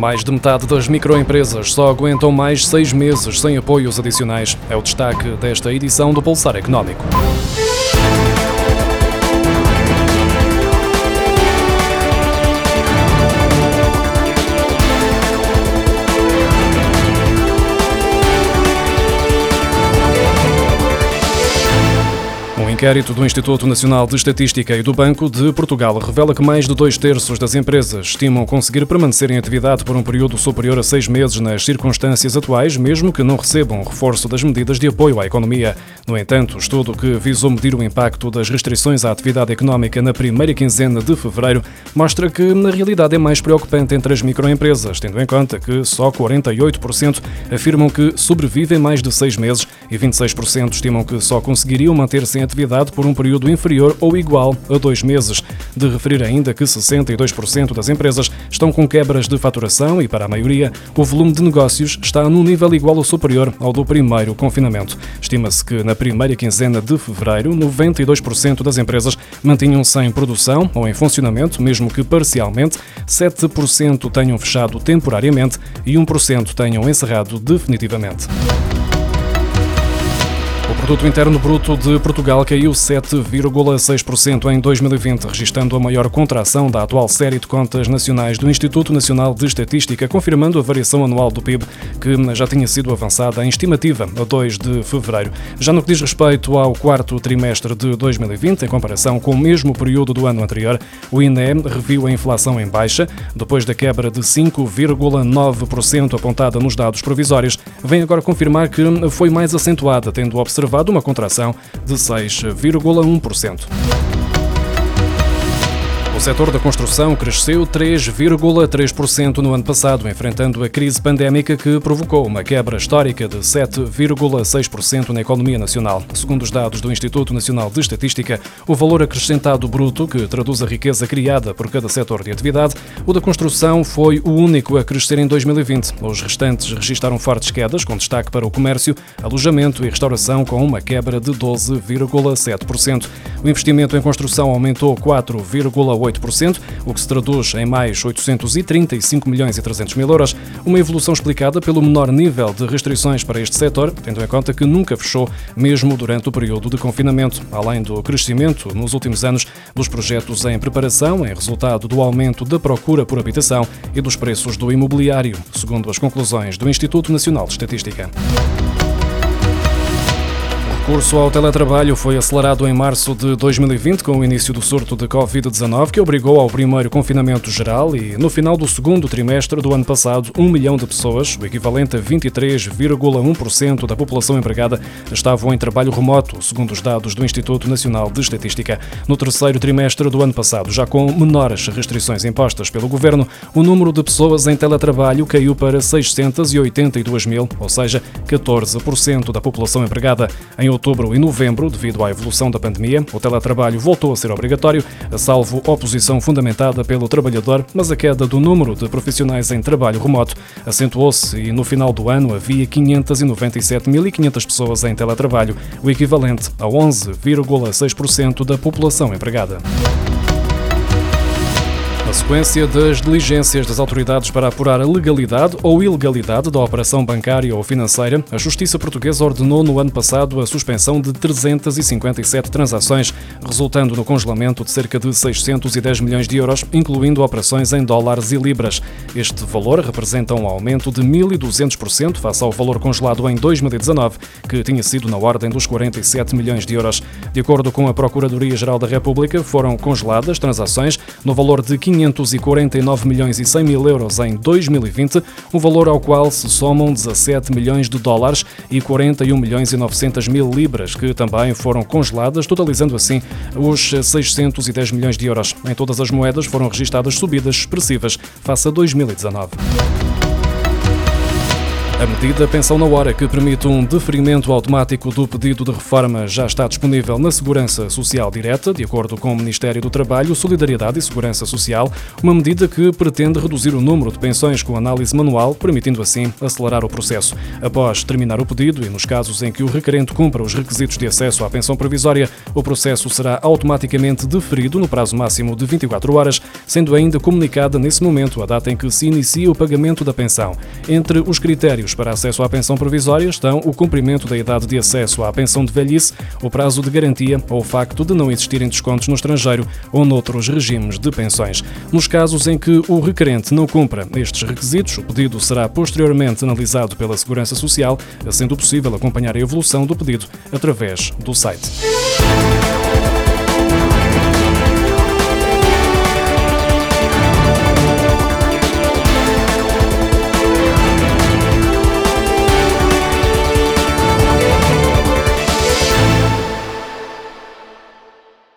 Mais de metade das microempresas só aguentam mais seis meses sem apoios adicionais. É o destaque desta edição do Pulsar Económico. Inquérito do Instituto Nacional de Estatística e do Banco de Portugal revela que mais de dois terços das empresas estimam conseguir permanecer em atividade por um período superior a seis meses nas circunstâncias atuais, mesmo que não recebam reforço das medidas de apoio à economia. No entanto, o estudo que visou medir o impacto das restrições à atividade económica na primeira quinzena de fevereiro mostra que, na realidade, é mais preocupante entre as microempresas, tendo em conta que só 48% afirmam que sobrevivem mais de seis meses e 26% estimam que só conseguiriam manter-se em atividade por um período inferior ou igual a dois meses. De referir ainda que 62% das empresas estão com quebras de faturação e, para a maioria, o volume de negócios está num nível igual ou superior ao do primeiro confinamento. Estima-se que na primeira quinzena de fevereiro, 92% das empresas mantinham-se em produção ou em funcionamento, mesmo que parcialmente, 7% tenham fechado temporariamente e 1% tenham encerrado definitivamente. Produto interno bruto de Portugal caiu 7,6% em 2020, registrando a maior contração da atual série de contas nacionais do Instituto Nacional de Estatística, confirmando a variação anual do PIB, que já tinha sido avançada em estimativa a 2 de fevereiro. Já no que diz respeito ao quarto trimestre de 2020, em comparação com o mesmo período do ano anterior, o INE reviu a inflação em baixa, depois da quebra de 5,9% apontada nos dados provisórios, vem agora confirmar que foi mais acentuada, tendo observado observado uma contração de 6,1%. O setor da construção cresceu 3,3% no ano passado, enfrentando a crise pandémica que provocou uma quebra histórica de 7,6% na economia nacional. Segundo os dados do Instituto Nacional de Estatística, o valor acrescentado bruto, que traduz a riqueza criada por cada setor de atividade, o da construção foi o único a crescer em 2020. Os restantes registaram fortes quedas, com destaque para o comércio, alojamento e restauração, com uma quebra de 12,7%. O investimento em construção aumentou 4,8%. 8%, o que se traduz em mais 835 milhões e 300 mil euros, uma evolução explicada pelo menor nível de restrições para este setor, tendo em conta que nunca fechou, mesmo durante o período de confinamento, além do crescimento nos últimos anos dos projetos em preparação, em resultado do aumento da procura por habitação e dos preços do imobiliário, segundo as conclusões do Instituto Nacional de Estatística recurso ao teletrabalho foi acelerado em março de 2020 com o início do surto de Covid-19, que obrigou ao primeiro confinamento geral e, no final do segundo trimestre do ano passado, um milhão de pessoas, o equivalente a 23,1% da população empregada, estavam em trabalho remoto, segundo os dados do Instituto Nacional de Estatística. No terceiro trimestre do ano passado, já com menores restrições impostas pelo governo, o número de pessoas em teletrabalho caiu para 682 mil, ou seja, 14% da população empregada. Em outubro e novembro, devido à evolução da pandemia, o teletrabalho voltou a ser obrigatório, salvo oposição fundamentada pelo trabalhador, mas a queda do número de profissionais em trabalho remoto acentuou-se e no final do ano havia 597.500 pessoas em teletrabalho, o equivalente a 11,6% da população empregada. Na sequência das diligências das autoridades para apurar a legalidade ou ilegalidade da operação bancária ou financeira, a Justiça Portuguesa ordenou no ano passado a suspensão de 357 transações, resultando no congelamento de cerca de 610 milhões de euros, incluindo operações em dólares e libras. Este valor representa um aumento de 1.200% face ao valor congelado em 2019, que tinha sido na ordem dos 47 milhões de euros. De acordo com a Procuradoria-Geral da República, foram congeladas transações no valor de 500 549 milhões e 100 mil euros em 2020, um valor ao qual se somam 17 milhões de dólares e 41 milhões e 900 mil libras, que também foram congeladas, totalizando assim os 610 milhões de euros. Em todas as moedas foram registadas subidas expressivas face a 2019. A medida Pensão na Hora, que permite um deferimento automático do pedido de reforma, já está disponível na Segurança Social Direta, de acordo com o Ministério do Trabalho, Solidariedade e Segurança Social, uma medida que pretende reduzir o número de pensões com análise manual, permitindo assim acelerar o processo. Após terminar o pedido e nos casos em que o requerente cumpra os requisitos de acesso à pensão provisória, o processo será automaticamente deferido no prazo máximo de 24 horas, sendo ainda comunicada nesse momento a data em que se inicia o pagamento da pensão. Entre os critérios para acesso à pensão provisória estão o cumprimento da idade de acesso à pensão de velhice, o prazo de garantia ou o facto de não existirem descontos no estrangeiro ou noutros regimes de pensões. Nos casos em que o requerente não cumpra estes requisitos, o pedido será posteriormente analisado pela Segurança Social, sendo possível acompanhar a evolução do pedido através do site.